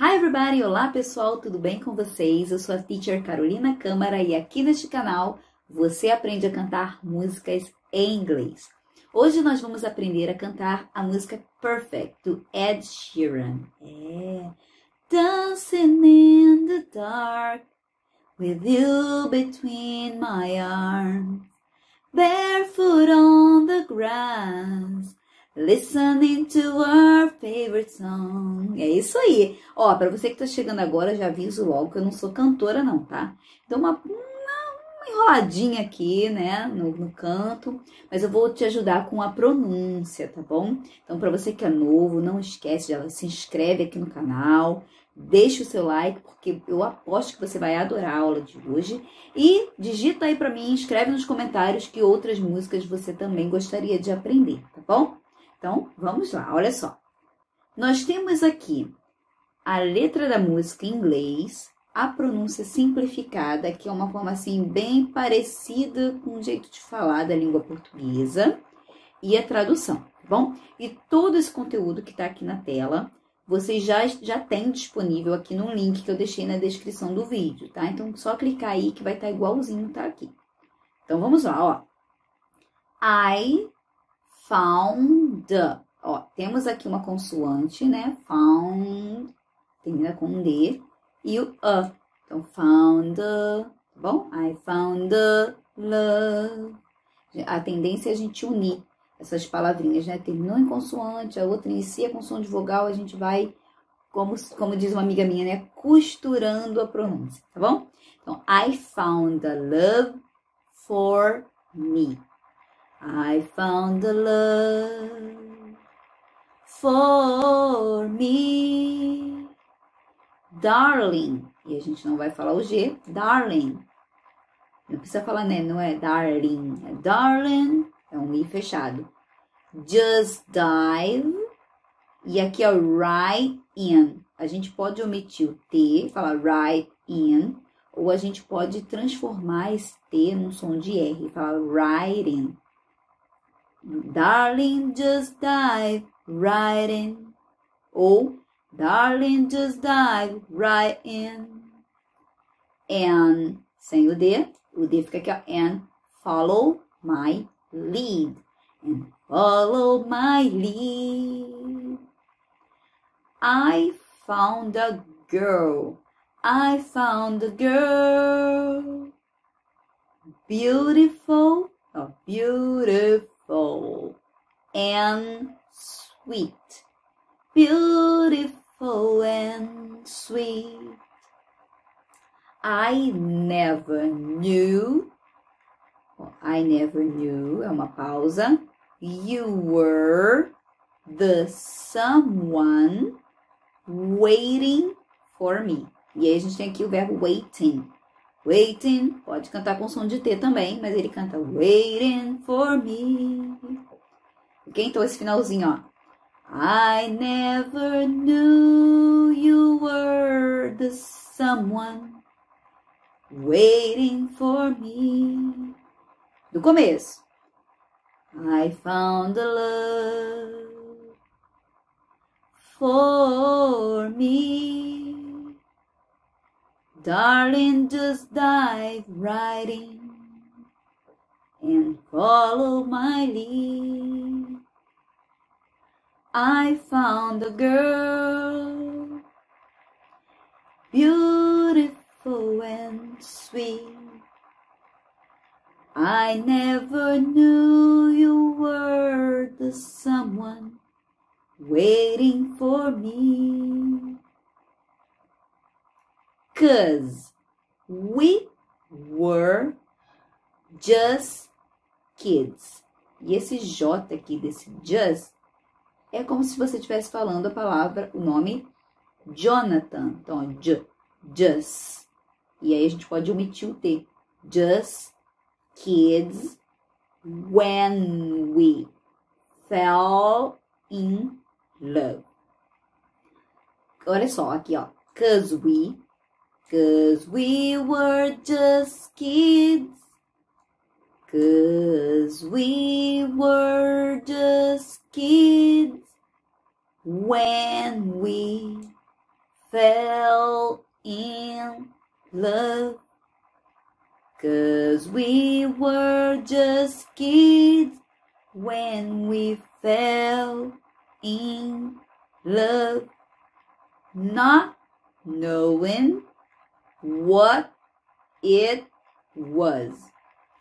Hi everybody! Olá pessoal, tudo bem com vocês? Eu sou a teacher Carolina Câmara e aqui neste canal você aprende a cantar músicas em inglês. Hoje nós vamos aprender a cantar a música Perfect do Ed Sheeran. É. Dancing in the dark with you between my arms, barefoot on the grass. Listening to our favorite song. É isso aí. Ó, para você que tá chegando agora, já aviso logo que eu não sou cantora não, tá? Então uma, uma, enroladinha aqui, né, no, no, canto, mas eu vou te ajudar com a pronúncia, tá bom? Então para você que é novo, não esquece, já se inscreve aqui no canal, deixa o seu like, porque eu aposto que você vai adorar a aula de hoje. E digita aí para mim, escreve nos comentários que outras músicas você também gostaria de aprender, tá bom? Então, vamos lá, olha só. Nós temos aqui a letra da música em inglês, a pronúncia simplificada, que é uma forma assim bem parecida com o jeito de falar da língua portuguesa, e a tradução, tá bom? E todo esse conteúdo que está aqui na tela, vocês já, já têm disponível aqui no link que eu deixei na descrição do vídeo, tá? Então, só clicar aí que vai estar tá igualzinho tá aqui. Então, vamos lá, ó. I found. Ó, temos aqui uma consoante, né? Found, termina com D, e o a. Então, found, tá bom? I found love. A tendência é a gente unir essas palavrinhas, né? Terminou em consoante, a outra inicia com som de vogal, a gente vai, como, como diz uma amiga minha, né? Costurando a pronúncia, tá bom? Então, I found a love for me. I found the love for me. Darling. E a gente não vai falar o G. Darling. Não precisa falar, né? Não é darling. É darling. É um I fechado. Just dive. E aqui é right in. A gente pode omitir o T, falar right in. Ou a gente pode transformar esse T num som de R, falar right in. Darling, just dive right in. Oh, darling, just dive right in. And, sem o D, o D fica aqui, ó. And follow my lead. And follow my lead. I found a girl. I found a girl. Beautiful, oh, beautiful beautiful and sweet. Beautiful and sweet. I never knew. I never knew. É uma pausa. You were the someone waiting for me. E aí a gente tem aqui o verbo waiting. Waiting, pode cantar com som de T também, mas ele canta Waiting for me. Ok? Então esse finalzinho, ó. I never knew you were the someone waiting for me. Do começo. I found a love for me. Darling, just dive right in and follow my lead. I found a girl, beautiful and sweet. I never knew you were the someone waiting for me. Cause we were just kids. E esse J aqui desse just é como se você estivesse falando a palavra, o nome Jonathan. Então, j, just. E aí a gente pode omitir o T. Just kids when we fell in love. Olha só aqui, ó. Cause we Cause we were just kids. Cause we were just kids when we fell in love. Cause we were just kids when we fell in love, not knowing what it was.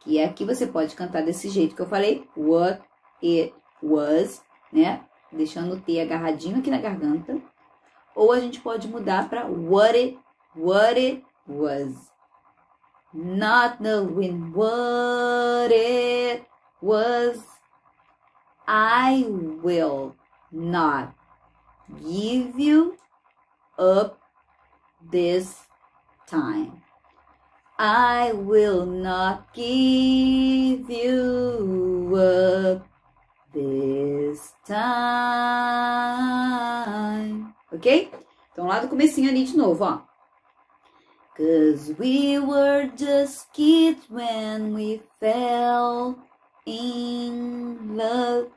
Que aqui você pode cantar desse jeito que eu falei, what it was, né? Deixando o T agarradinho aqui na garganta. Ou a gente pode mudar para what it, what it was. Not knowing what it was, I will not give you up this time. I will not give you up this time. Ok? Então, lá do comecinho ali de novo, ó. Cause we were just kids when we fell in love,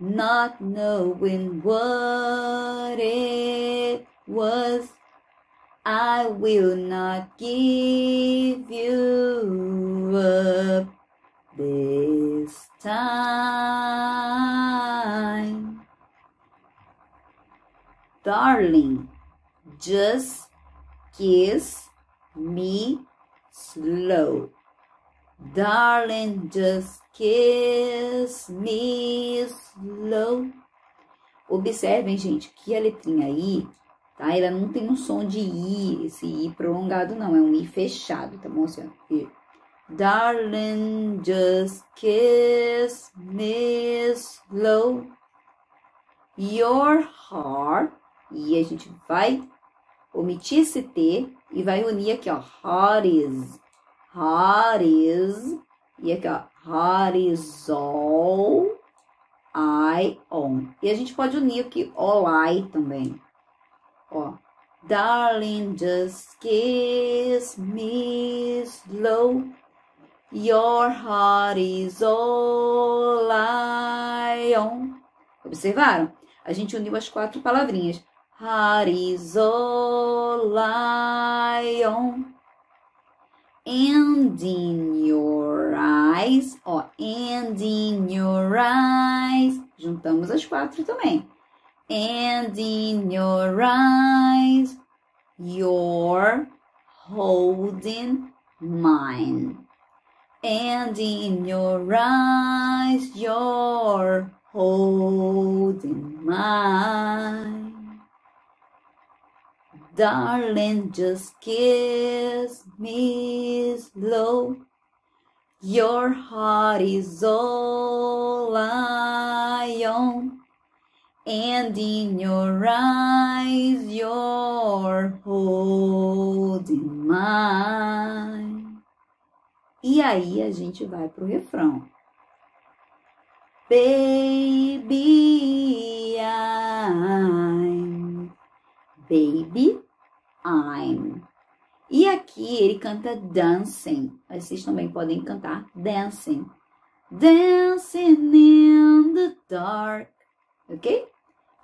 not knowing what it was. I will not give you up this time. Darling, just kiss me slow. Darling, just kiss me slow. Observem, gente, que a letrinha I, tá? Ela não tem um som de I, esse I prolongado, não. É um I fechado, tá bom? Assim. Darling, just kiss me slow. Your heart. E a gente vai omitir esse T e vai unir aqui, ó. Heart is. Heart is. E aqui, ó. Heart is all. I on. E a gente pode unir aqui all I também. Ó. Darling, just kiss me slow. Your heart is all I own. Observaram? A gente uniu as quatro palavrinhas. Heart is all I own. And in your eyes, ó, and in your eyes. Juntamos as quatro também. And in your eyes, you're holding mine. And in your eyes, you're holding mine. Darling, just kiss me slow. Your heart is all I own. And in your eyes, you're holding mine. E aí a gente vai pro refrão. Baby, I'm. Baby, I'm. E aqui ele canta dancing. Vocês também podem cantar dancing. Dancing in the dark. Ok?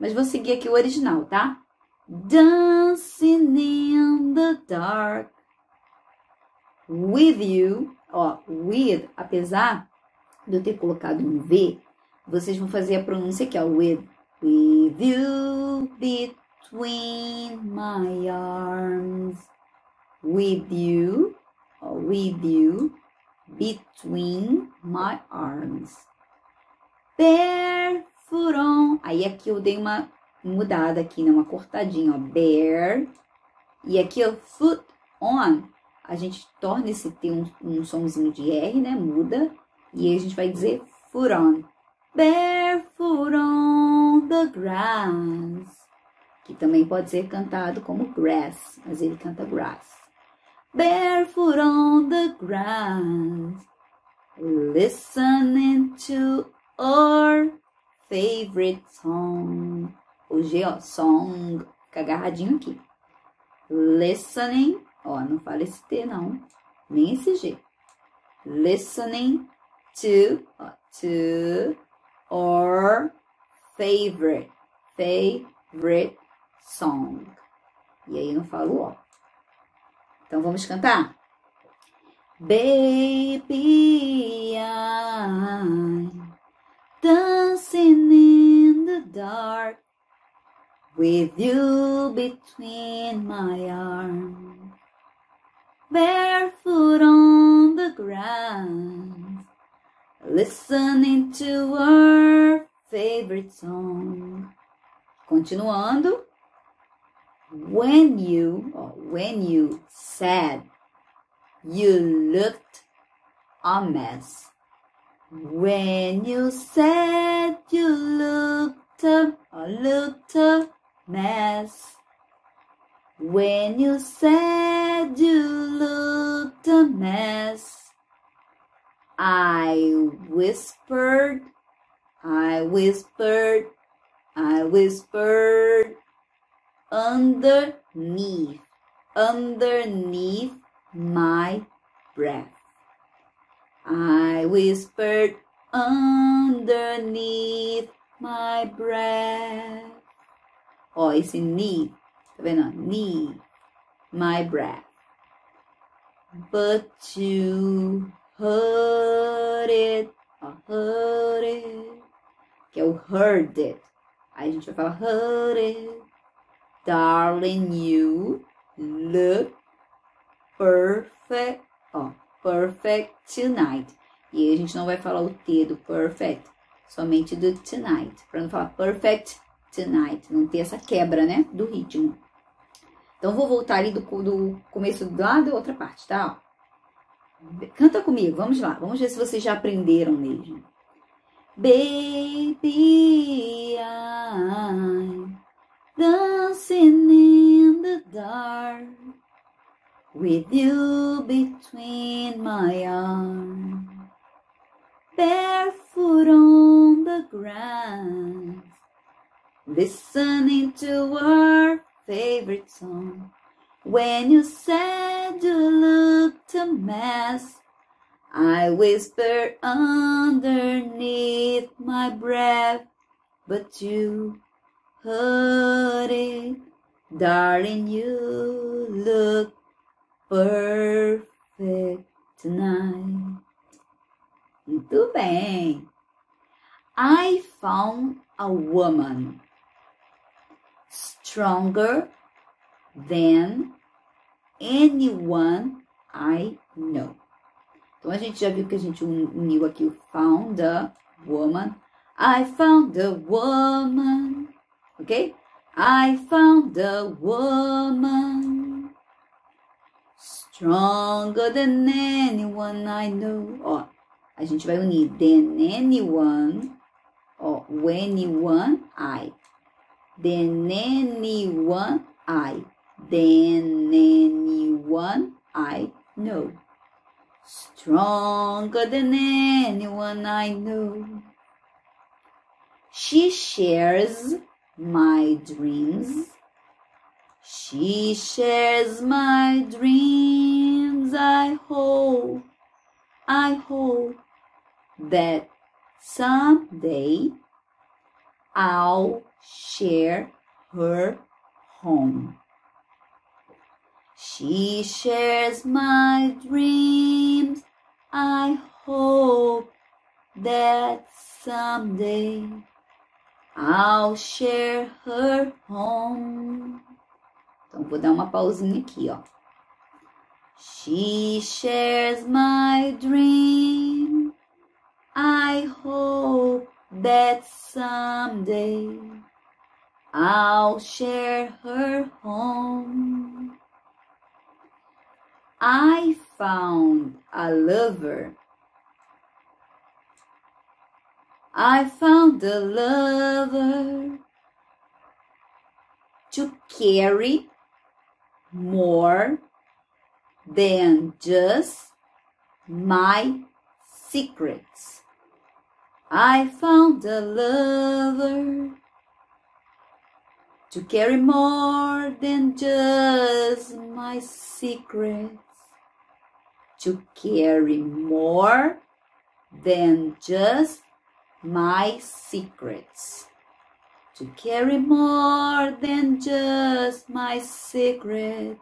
Mas vou seguir aqui o original, tá? Dancing in the dark. With you. Ó, with, apesar de eu ter colocado um V, vocês vão fazer a pronúncia aqui, ó. With, with you between my arms. With you, ó, with you between my arms. Barefoot on. Aí aqui eu dei uma mudada aqui, né? Uma cortadinha, ó. Bare. E aqui, ó, foot on. A gente torna esse T um, um somzinho de R, né? Muda. E aí a gente vai dizer foot on. Barefoot on the grass. Que também pode ser cantado como grass, mas ele canta grass. Barefoot on the grass. Listening to our favorite song. O G, ó, song. Fica agarradinho aqui. Listening. Ó, não fala esse T, não. Nem esse G. Listening to, ó, to our favorite, favorite song. E aí não falo ó. Então vamos cantar? Baby, I'm dancing in the dark with you between my arms, barefoot on the ground, listening to our favorite song. Continuando. When you, or when you said you looked a mess. When you said you looked a, looked a mess. When you said you looked a mess. I whispered, I whispered, I whispered underneath, underneath my breath. I whispered underneath my breath. Oh, ó, esse knee, tá vendo? Knee, my breath. But you heard it, ó, heard it, que o heard it. Aí a gente vai falar heard it. Darling, you look perfect, ó, perfect tonight. E aí a gente não vai falar o T do perfect, somente do tonight, para não falar perfect tonight, não ter essa quebra, né, do ritmo. Então vou voltar ali do, do começo lá da outra parte, tá? Canta comigo, vamos lá, vamos ver se vocês já aprenderam mesmo. Baby, I'm dancing in the dark. With you between my arms, barefoot on the ground, listening to our favorite song. When you said you looked a mess, I whispered underneath my breath, but you heard it, darling. You look perfect tonight. Muito bem. I found a woman stronger than anyone I know. Então a gente já viu que a gente uniu aqui o found a woman. I found a woman. Ok? I found a woman Stronger than anyone I know. Ó, a gente vai unir than anyone. Ó, anyone I. Than anyone I. Than anyone I know. Stronger than anyone I know. She shares my dreams she shares my dreams. I hope, I hope that someday I'll share her home. She shares my dreams. I hope that someday I'll share her home. Então, vou dar uma pausinha aqui, ó. She shares my dream. I hope that someday I'll share her home. I found a lover. I found a lover to carry more than just my secrets. I found a lover to carry more than just my secrets, to carry more than just my secrets, to carry more than just my secrets,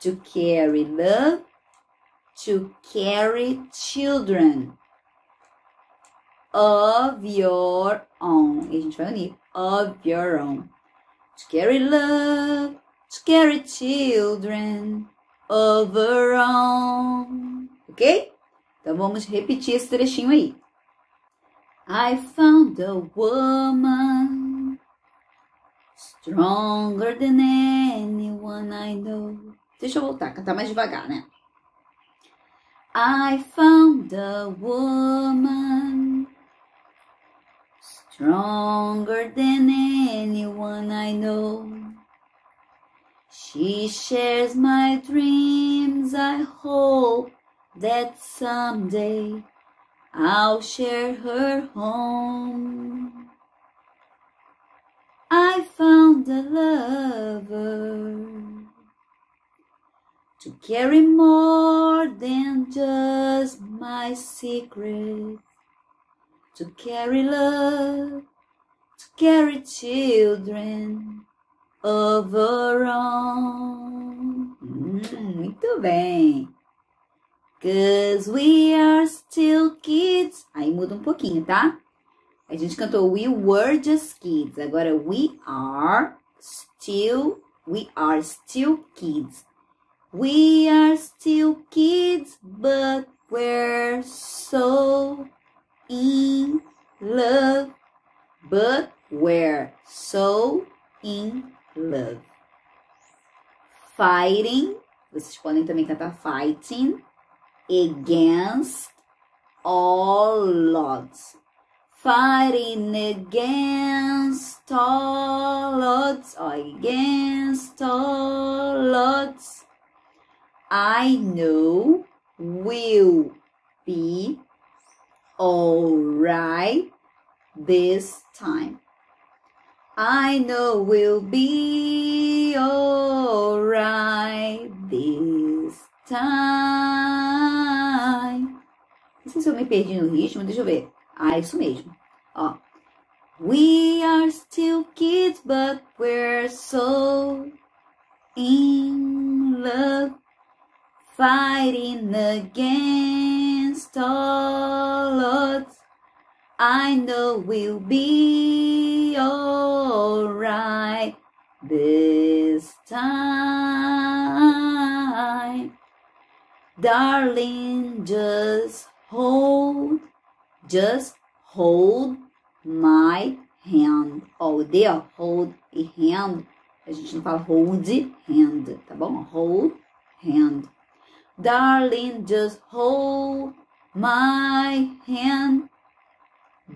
to carry love, to carry children of your own. E a gente vai unir of your own. To carry love, to carry children of our own. Ok? Então vamos repetir esse trechinho aí. I found a woman stronger than anyone I know. Deixa eu voltar, cantar mais devagar, né? I found a woman stronger than anyone I know. She shares my dreams. I hope that someday I'll share her home. Found a lover to carry more than just my secrets, to carry love, to carry children of our own. Hum, muito bem. Cause we are still kids. Aí muda um pouquinho, tá? A gente cantou We were just kids. Agora we are still, we are still kids. We are still kids, but we're so in love. But we're so in love. Fighting, vocês podem também cantar fighting against all odds. Fighting against all odds, against all odds. I know will be alright this time. I know we'll be alright this time. Não sei se eu me perdi no ritmo, deixa eu ver. Ah, isso mesmo. Ó. We are still kids, but we're so in love, fighting against all odds. I know we'll be alright this time. Darling, just hold, just hold my hand. Ó, o D, ó, hold e hand. A gente não fala hold hand, tá bom? Hold hand. Darling, just hold my hand.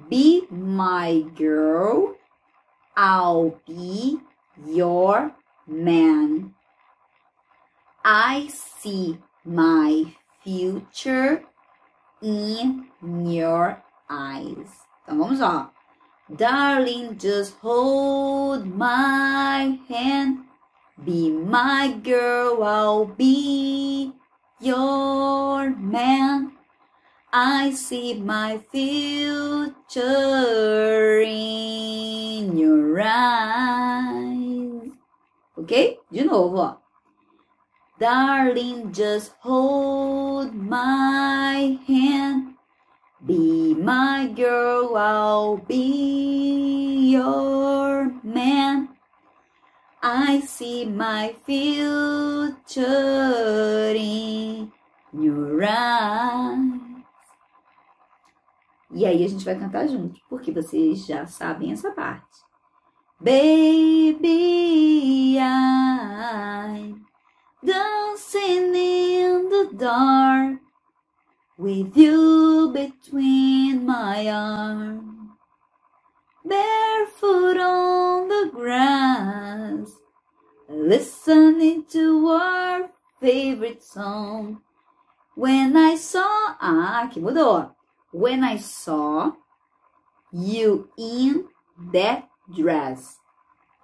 Be my girl. I'll be your man. I see my future in your eyes. Então vamos lá. Darling, just hold my hand. Be my girl, I'll be your man. I see my future in your eyes. Ok? De novo, ó. Darling, just hold my hand. Be my girl, I'll be your man. I see my future in your eyes. E aí a gente vai cantar junto, porque vocês já sabem essa parte. Baby, I'm dancing in the dark with you between my arms, barefoot on the grass, listening to our favorite song. When I saw, ah, que mudou. When I saw you in that dress.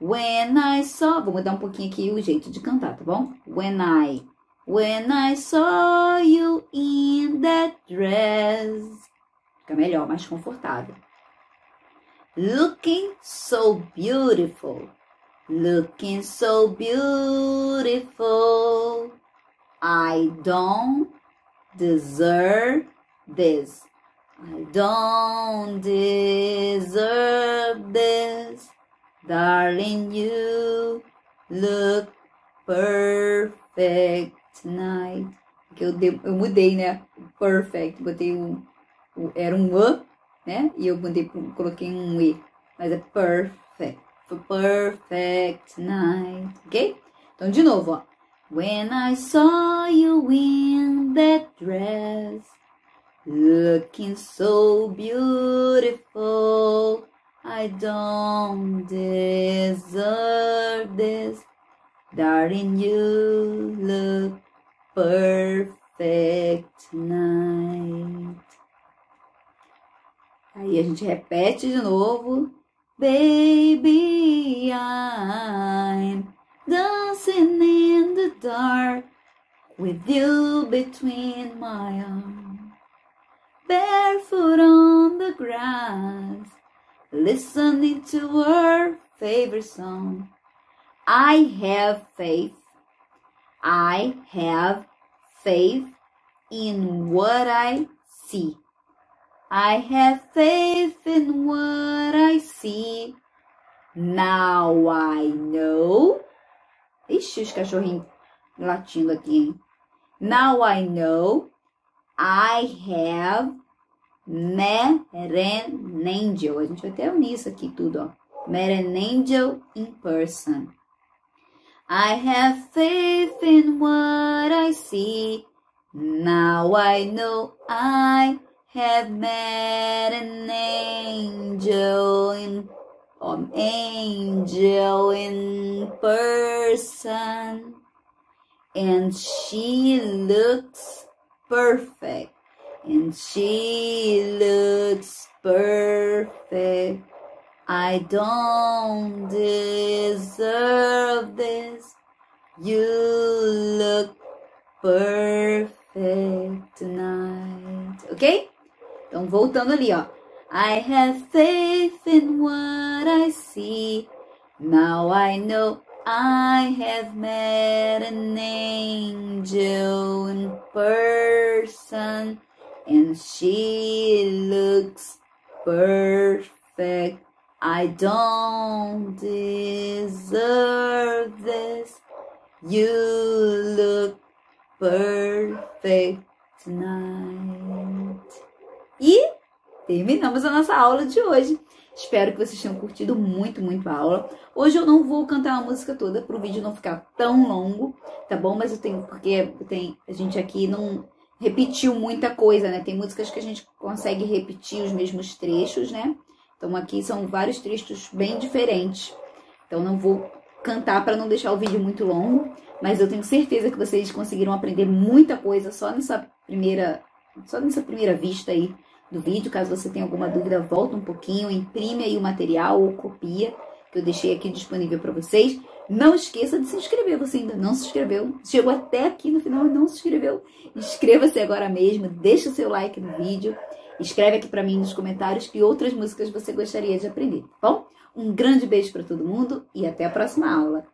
When I saw, vou mudar um pouquinho aqui o jeito de cantar, tá bom? When I, when I saw you in that dress. Fica melhor, mais confortável. Looking so beautiful. Looking so beautiful. I don't deserve this. I don't deserve this. Darling, you look perfect tonight. Que eu, de, eu mudei, né? Perfect. Botei um. Era um A, né? E eu mudei, coloquei um E. Mas é perfect. Perfect tonight. Ok? Então, de novo, ó. When I saw you in that dress, looking so beautiful, I don't deserve this. Darling, you look perfect night. Aí a gente repete de novo. Baby, I'm dancing in the dark with you between my arms, barefoot on the grass, listening to our favorite song. I have faith. I have faith in what I see. I have faith in what I see. Now I know Ixi, os cachorrinhos latindo aqui, hein? Now I know I have merenangel. A gente vai até unir isso aqui tudo, ó. Merenangel in person. I have faith in what I see. Now I know I have met an angel in an angel in person. And she looks perfect. And she looks perfect I don't deserve this you look perfect tonight ok? Então voltando ali ó I have faith in what I see. Now I know I have met an angel in person, and she looks perfect. I don't deserve this. You look perfect tonight. E terminamos a nossa aula de hoje. Espero que vocês tenham curtido muito, muito a aula. Hoje eu não vou cantar a música toda para o vídeo não ficar tão longo, tá bom? Mas eu tenho, porque tem, a gente aqui não repetiu muita coisa, né? Tem músicas que a gente consegue repetir os mesmos trechos, né? Então aqui são vários trechos bem diferentes. Então não vou cantar para não deixar o vídeo muito longo, mas eu tenho certeza que vocês conseguiram aprender muita coisa só nessa primeira, só nessa primeira vista aí do vídeo. Caso você tenha alguma dúvida, volta um pouquinho, imprime aí o material ou copia, que eu deixei aqui disponível para vocês. Não esqueça de se inscrever, você ainda não se inscreveu, chegou até aqui no final e não se inscreveu. Inscreva-se agora mesmo, deixa o seu like no vídeo, escreve aqui para mim nos comentários que outras músicas você gostaria de aprender, tá bom? Um grande beijo para todo mundo e até a próxima aula.